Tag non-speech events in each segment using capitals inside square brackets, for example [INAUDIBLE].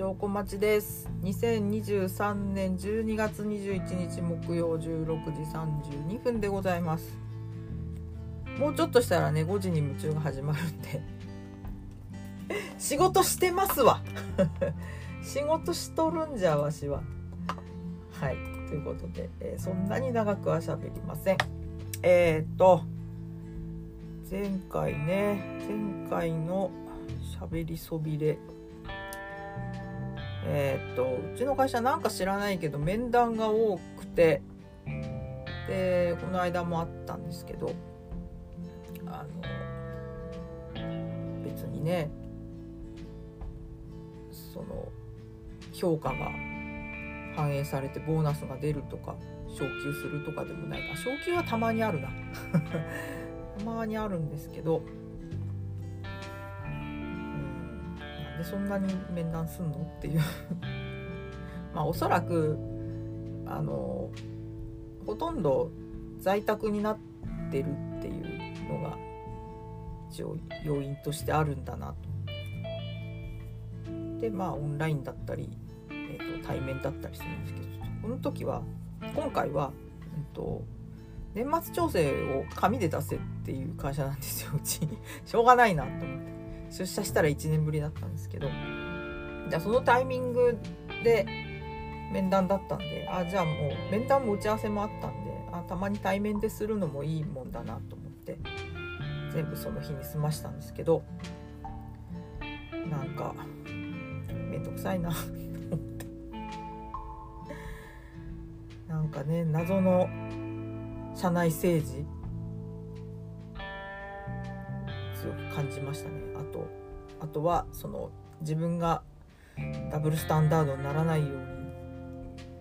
証拠待ちです。2023年12月21日木曜16時32分でございます。もうちょっとしたらね5時に夢中が始まるんで。仕事してますわ。[LAUGHS] 仕事しとるんじゃわしは。はい。ということで、えー、そんなに長くは喋りません。えー、っと前回ね前回の喋りそびれ。えー、っとうちの会社なんか知らないけど面談が多くてでこの間もあったんですけどあの別にねその評価が反映されてボーナスが出るとか昇給するとかでもない。か昇給はたまにあるな。[LAUGHS] たまにあるんですけどでそんなに面談すんの？っていう。[LAUGHS] まあおそらくあのほとんど在宅になってるっていうのが一応要因としてあるんだなと。でまあオンラインだったり、えーと、対面だったりするんですけどこの時は今回は、えーと年末調整を紙で出せっていう会社なんですようち [LAUGHS] しょうがないなと思って。出社したら1年ぶりだったんですけどじゃあそのタイミングで面談だったんであじゃあもう面談も打ち合わせもあったんであたまに対面でするのもいいもんだなと思って全部その日に済ましたんですけどなんかめんどくさいなと思って。なんかね謎の社内政治強く感じましたね。あとあとはその自分がダブルスタンダードにならないように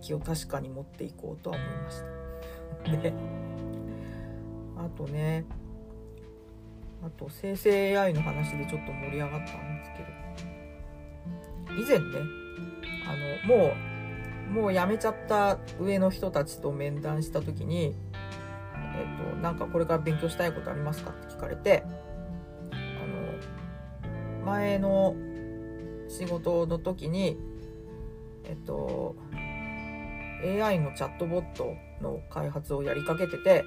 気を確かに持っていこうとは思いました。であとねあと生成 AI の話でちょっと盛り上がったんですけど以前ねあのもうもう辞めちゃった上の人たちと面談した時にえっと、なんかこれから勉強したいことありますかって聞かれて前の仕事の時にえっと AI のチャットボットの開発をやりかけててで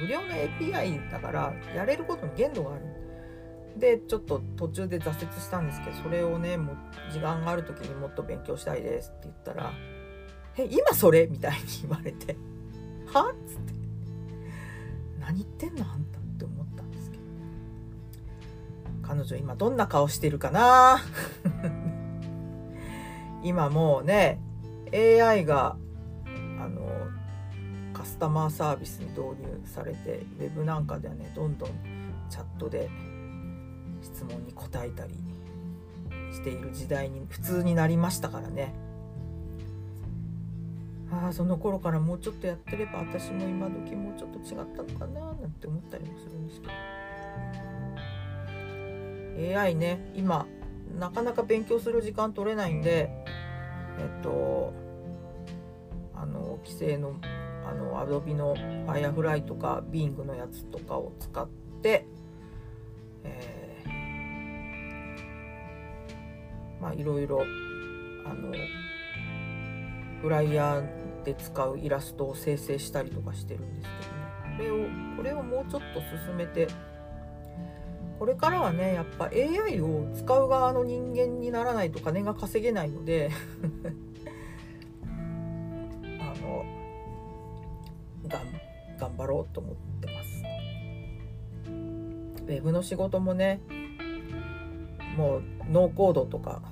無料の API だからやれることに限度があるでちょっと途中で挫折したんですけどそれをねもう時間がある時にもっと勉強したいですって言ったら「え今それ?」みたいに言われて「は？っ?」つって「何言ってんの？あんた」彼女今どんな顔してるかな？[LAUGHS] 今もうね AI があのカスタマーサービスに導入されてウェブなんかではねどんどんチャットで質問に答えたりしている時代に普通になりましたからねああその頃からもうちょっとやってれば私も今時もうちょっと違ったのかななんて思ったりもするんですけど。AI ね今なかなか勉強する時間取れないんでえっとあの規制のあの Adobe の Firefly とか Bing のやつとかを使って、えー、まあいろいろあのフライヤーで使うイラストを生成したりとかしてるんですけどね。これをこれをもうちょっと進めてこれからはねやっぱ AI を使う側の人間にならないと金が稼げないので [LAUGHS] あのがん頑張ろうと思ってます。ウェブの仕事もねもうノーコードとか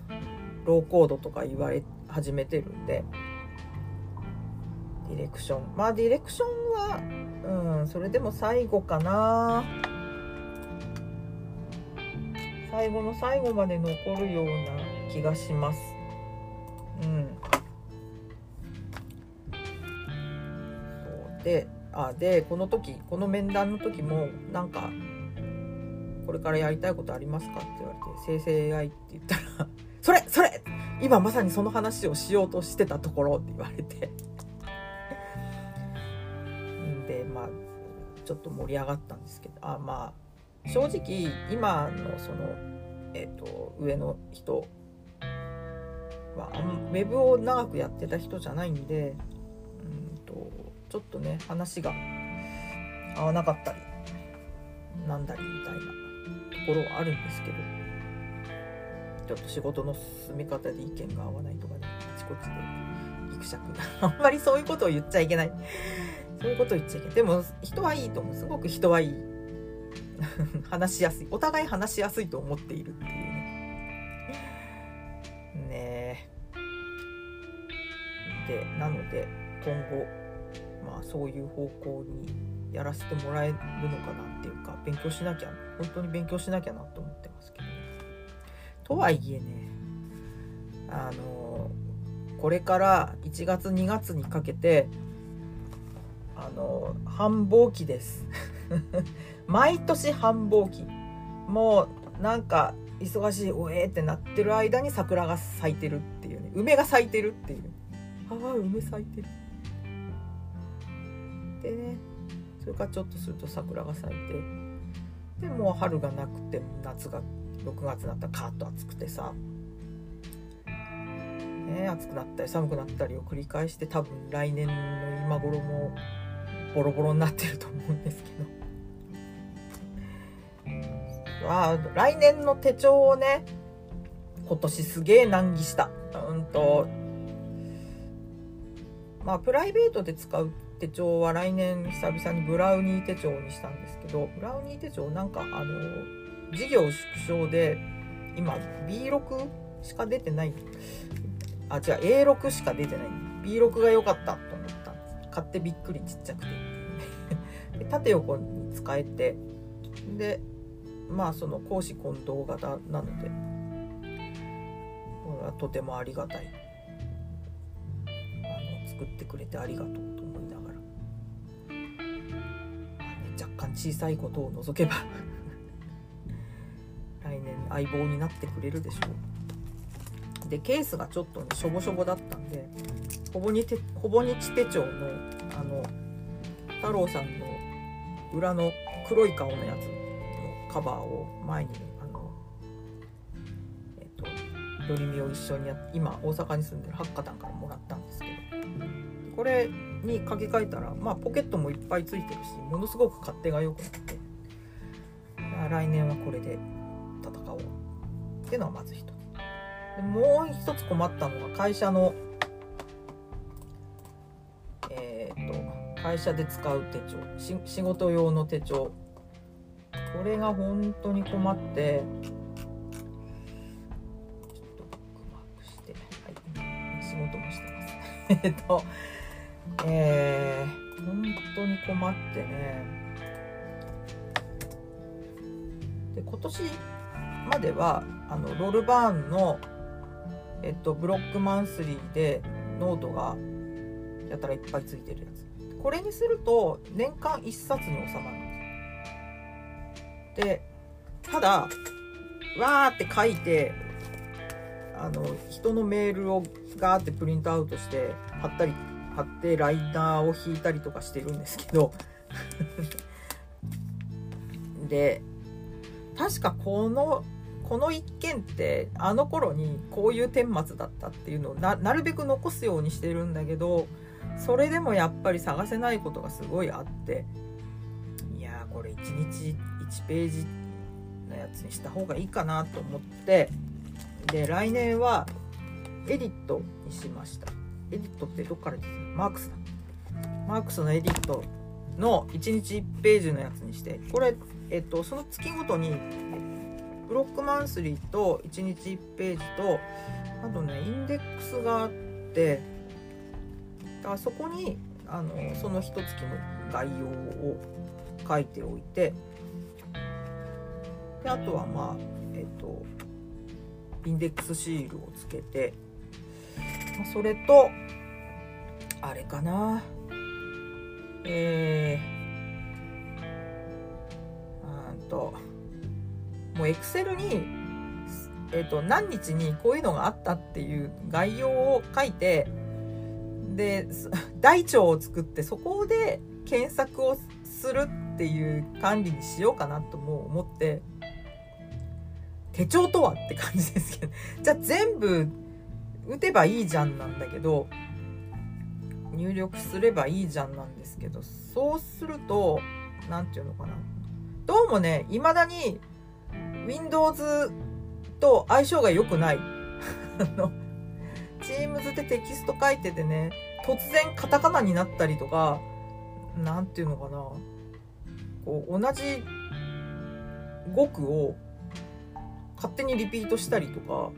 ローコードとか言われ始めてるんでディレクションまあディレクションはうんそれでも最後かな最後の最後まで残るような気がします。うん。そうであでこの時この面談の時もなんか「これからやりたいことありますか?」って言われて「生成 AI」って言ったら「[LAUGHS] それそれ今まさにその話をしようとしてたところ」って言われて [LAUGHS] でまあちょっと盛り上がったんですけどあまあ正直今のその、えーと、上の人はウェブを長くやってた人じゃないんでうんとちょっとね話が合わなかったりなんだりみたいなところはあるんですけどちょっと仕事の進め方で意見が合わないとかねあちこちでギクシャクあんまりそういうことを言っちゃいけない。そういうことを言っちゃいけない。でも人はいいと思う。すごく人はいい。[LAUGHS] 話しやすい。お互い話しやすいと思っているっていうね。ねでなので今後まあそういう方向にやらせてもらえるのかなっていうか勉強しなきゃ本当に勉強しなきゃなと思ってますけど、ね、とはいえねあのこれから1月2月にかけてあの繁忙期です。毎年繁忙期もうなんか忙しいおえってなってる間に桜が咲いてるっていうね。梅が咲いてるっていう。ああ梅咲いてる。でねそれからちょっとすると桜が咲いて。でもう春がなくて夏が6月になったらカーッと暑くてさ。ね暑くなったり寒くなったりを繰り返して多分来年の今頃もボロボロになってると思うんですけど。あ来年の手帳をね今年すげえ難儀した。うんと。まあプライベートで使う手帳は来年久々にブラウニー手帳にしたんですけどブラウニー手帳なんかあの事業縮小で今 B6 しか出てないあ違う A6 しか出てない B6 が良かったと思った買ってびっくりちっちゃくて。[LAUGHS] 縦横に使えて。でまあその公私混同型なのでとてもありがたい。あの作ってくれてありがとうと思いながら、あね、若干小さいことを除けば [LAUGHS] 来年相棒になってくれるでしょう。でケースがちょっとねしょぼしょぼだったんでほぼにてほぼ日手帳のあの太郎さんの裏の黒い顔のやつ。カバーを前にあのえっ、とドリミを一緒にやっ今大阪に住んでる八花壇からもらったんですけどこれに書き換えたらまあポケットもいっぱいついてるしものすごく勝手が良くなって。来年はこれで戦おうっていうのはまず一つ。でもう一つ困ったのが会社の、会社で使う手帳仕事用の手帳。これが本当に困ってちょっとブックマークしてはい仕事もしてます。[LAUGHS] えっとえー、本当に困ってね。で今年まではあのロールバーンの、えっと、ブロックマンスリーでノートがやたらいっぱいついてるやつ。これにすると年間1冊に収まる。でただわーって書いてあの人のメールをガーってプリントアウトして貼ったり貼ってライナーを引いたりとかしてるんですけど。[LAUGHS] で確かこのこの一件ってあの頃にこういう顛末だったっていうのをなるべく残すようにしてるんだけどそれでもやっぱり探せないことがすごいあって。いやこれ一日1ページのやつにした方がいいかなと思ってで来年はエディットにしました。エディットってどっからですマークスだ。マークスのエディットの1日1ページのやつにしてこれ、えっと、その月ごとにブロックマンスリーと1日1ページとあとねインデックスがあってだからそこにあのその一月の概要を書いておいてであとはまあえっ、とインデックスシールをつけてまあそれとあれかな。えー、うんともうエクセルに、えーと、何日にこういうのがあったっていう概要を書いてで台帳 [LAUGHS] を作ってそこで検索をするっていう管理にしようかなとも思って手帳とはって感じですけどじゃあ全部打てばいいじゃんなんだけど入力すればいいじゃんなんですけどそうすると何て言うのかなどうもね未だに Windows と相性が良くない。[LAUGHS] あの Teams でテキスト書いててね突然カタカナになったりとか何て言うのかなこう同じ語句を勝手にリピートしたりとか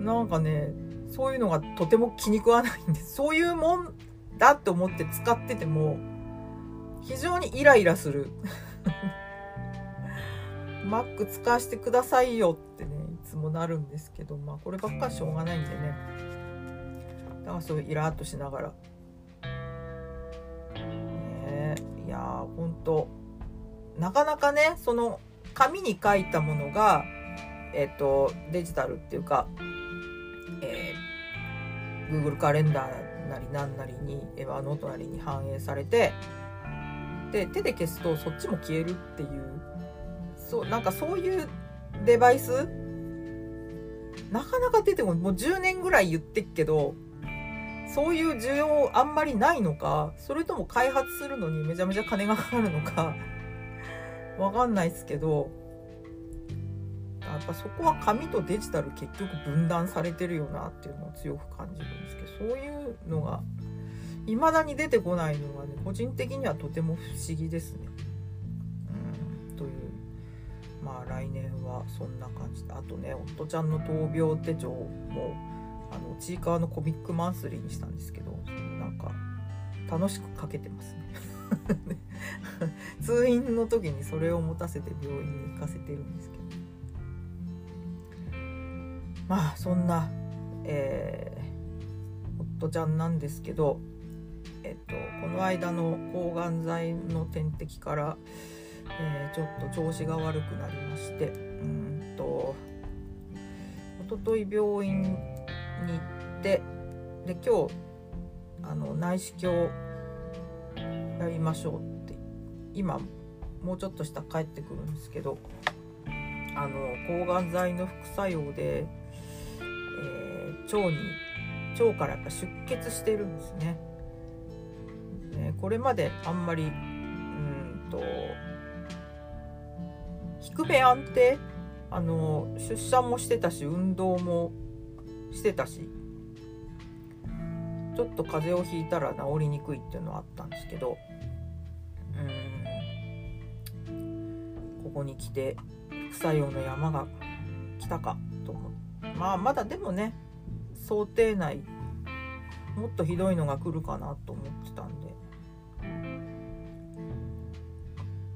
なんかねそういうのがとても気に食わないんです [LAUGHS] そういうもんだって思って使ってても非常にイライラする。[LAUGHS] Mac 使わせてくださいよってねいつもなるんですけどまあこればっかしょうがないんでね。だからそういうイラッとしながら。ねいやーほんと。なかなかねその紙に書いたものがえっ、とデジタルっていうか、えー、Google カレンダーなりなんなりにエヴァノートなりに反映されてで手で消すとそっちも消えるっていうそうなんかそういうデバイスなかなか出てこないもう10年ぐらい言ってっけどそういう需要あんまりないのかそれとも開発するのにめちゃめちゃ金がかかるのかわかんないですけどやっぱそこは紙とデジタル結局分断されてるよなっていうのを強く感じるんですけどそういうのが未だに出てこないのがね個人的にはとても不思議ですね。うんというまあ来年はそんな感じであとね夫ちゃんの闘病手帳もあのちいかわのコミックマンスリーにしたんですけどなんか楽しく書けてますね。[LAUGHS] 通院の時にそれを持たせて病院に行かせてるんですけどまあそんな、えー、夫ちゃんなんですけどえっとこの間の抗がん剤の点滴から、えー、ちょっと調子が悪くなりましてうんと一昨日病院に行ってで今日あの内視鏡やりましょうって今もうちょっとした帰ってくるんですけどあの抗がん剤の副作用で腸に腸からやっぱ出血してるんですね。ねこれまであんまりうんと低め安定あの出産もしてたし運動もしてたしちょっと風邪をひいたら治りにくいっていうのはあったんですけどうんここに来て副作用の山が来たかと思ってまあまだでもね想定内。もっとひどいのが来るかなと思ってたんで。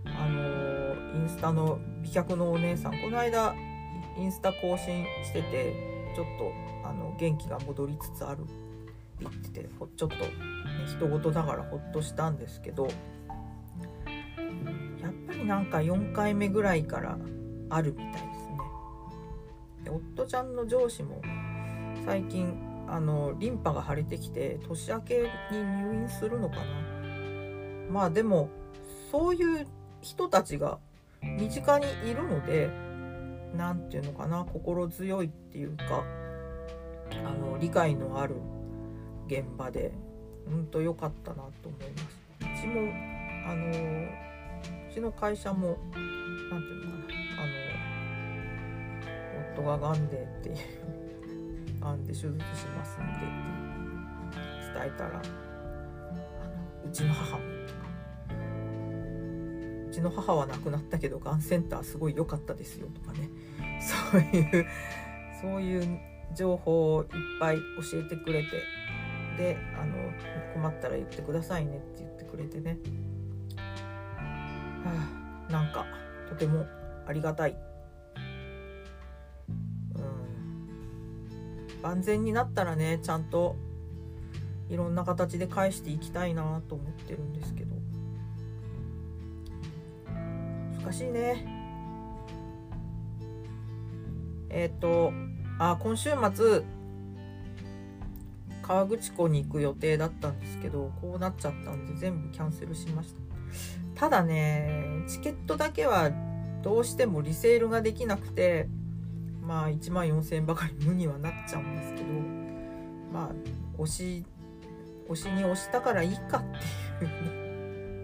あのインスタの美脚のお姉さん。この間インスタ更新しててちょっとあの元気が戻りつつある。って言っててちょっと、ね、人事だからほっとしたんですけどやっぱりなんか4回目ぐらいからあるみたいですね。夫ちゃんの上司も最近あのリンパが腫れてきて年明けに入院するのかな？まあでもそういう人たちが身近にいるので何て言うのかな心強いっていうかあの理解のある現場でうんと良かったなと思います。うちもあのうちの会社も何て言うのかなあの夫ががんでっていうがんで手術しますんで伝えたらあのうちの母も。とかうちの母は亡くなったけどがんセンターすごい良かったですよとかね。[LAUGHS] そういうそういう情報をいっぱい教えてくれてであの困ったら言ってくださいねって言ってくれてね、はあ、なんかとてもありがたい。万全になったらねちゃんといろんな形で返していきたいなと思ってるんですけど。難しいね。えっ、ー、とあ今週末河口湖に行く予定だったんですけどこうなっちゃったんで全部キャンセルしました。ただねチケットだけはどうしてもリセールができなくてまあ1万4,000円ばかり無にはなっちゃうんですけどまあ推し推しに押したからいいかってい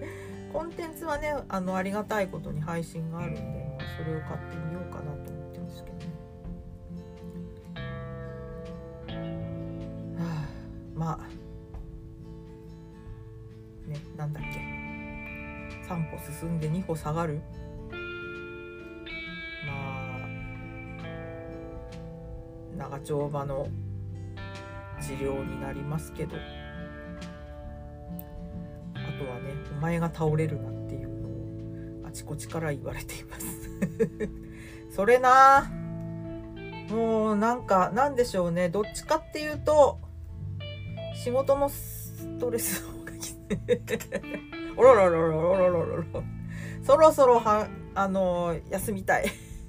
う [LAUGHS] コンテンツはねあのありがたいことに配信があるんで、まあ、それを買ってみようかなと思ってるんですけどね。は [SIGHS] あ、まあねなんだっけ。3歩進んで2歩下がる。長丁場の治療になりますけど。あとはねお前が倒れるなっていうのをあちこちから言われています。[LAUGHS] それな。もうなんかなんでしょうね。どっちかっていうと仕事のストレスの方がきつい。[LAUGHS] おろろろろろろろろ。そろそろはあの休みたい。[LAUGHS]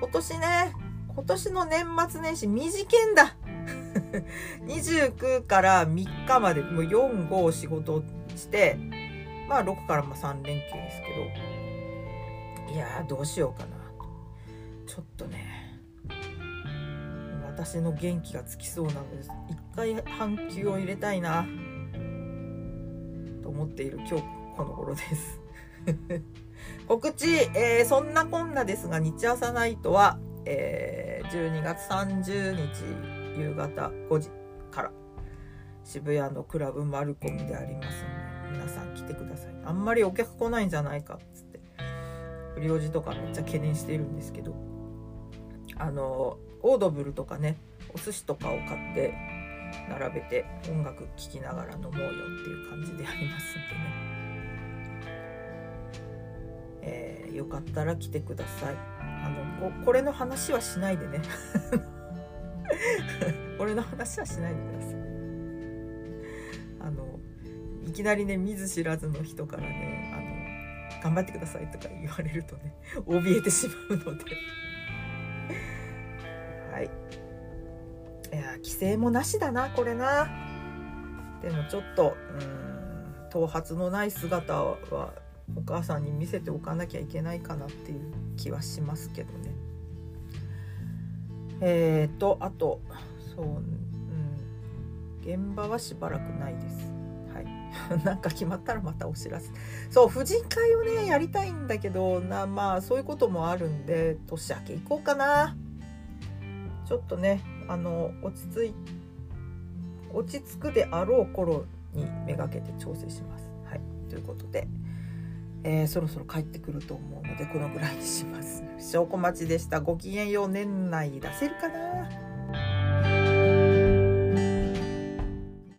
今年ね今年の年末年始短いんだ。[LAUGHS] 29から3日までもう45仕事してまあ6からまあ3連休ですけど。いやどうしようかなちょっとね私の元気がつきそうなのです。一回半休を入れたいな。と思っている今日この頃です。[LAUGHS] 告知、えー、そんなこんなですが日朝ナイトは、えー、12月30日夕方5時から渋谷のクラブマルコムでありますので皆さん来てください。あんまりお客来ないんじゃないかっつって不良児とかめっちゃ懸念してるんですけどあのオードブルとかねお寿司とかを買って並べて音楽聴きながら飲もうよっていう感じでありますんでね。えー、よかったら来てください。ここれの話はしないでね。[LAUGHS] 俺の話はしないでください。あのいきなりね見ず知らずの人からねあの頑張ってくださいとか言われるとね [LAUGHS] 怯えてしまうので。はい。いや規制もなしだなこれな。でもちょっとうん頭髪のない姿はお母さんに見せておかなきゃいけないかなっていう気はしますけどね。えーとあとそううん。現場はしばらくないです。はい。[LAUGHS] なんか決まったらまたお知らせ。そう婦人会をねやりたいんだけどなまあそういうこともあるんで年明け行こうかな。ちょっとねあの落ち着い落ち着くであろう頃にめがけて調整します。はい。ということで。えー、そろそろ帰ってくると思うのでこのぐらいにします。[LAUGHS] 証拠待ちでした。ごきげんよう年内出せるかな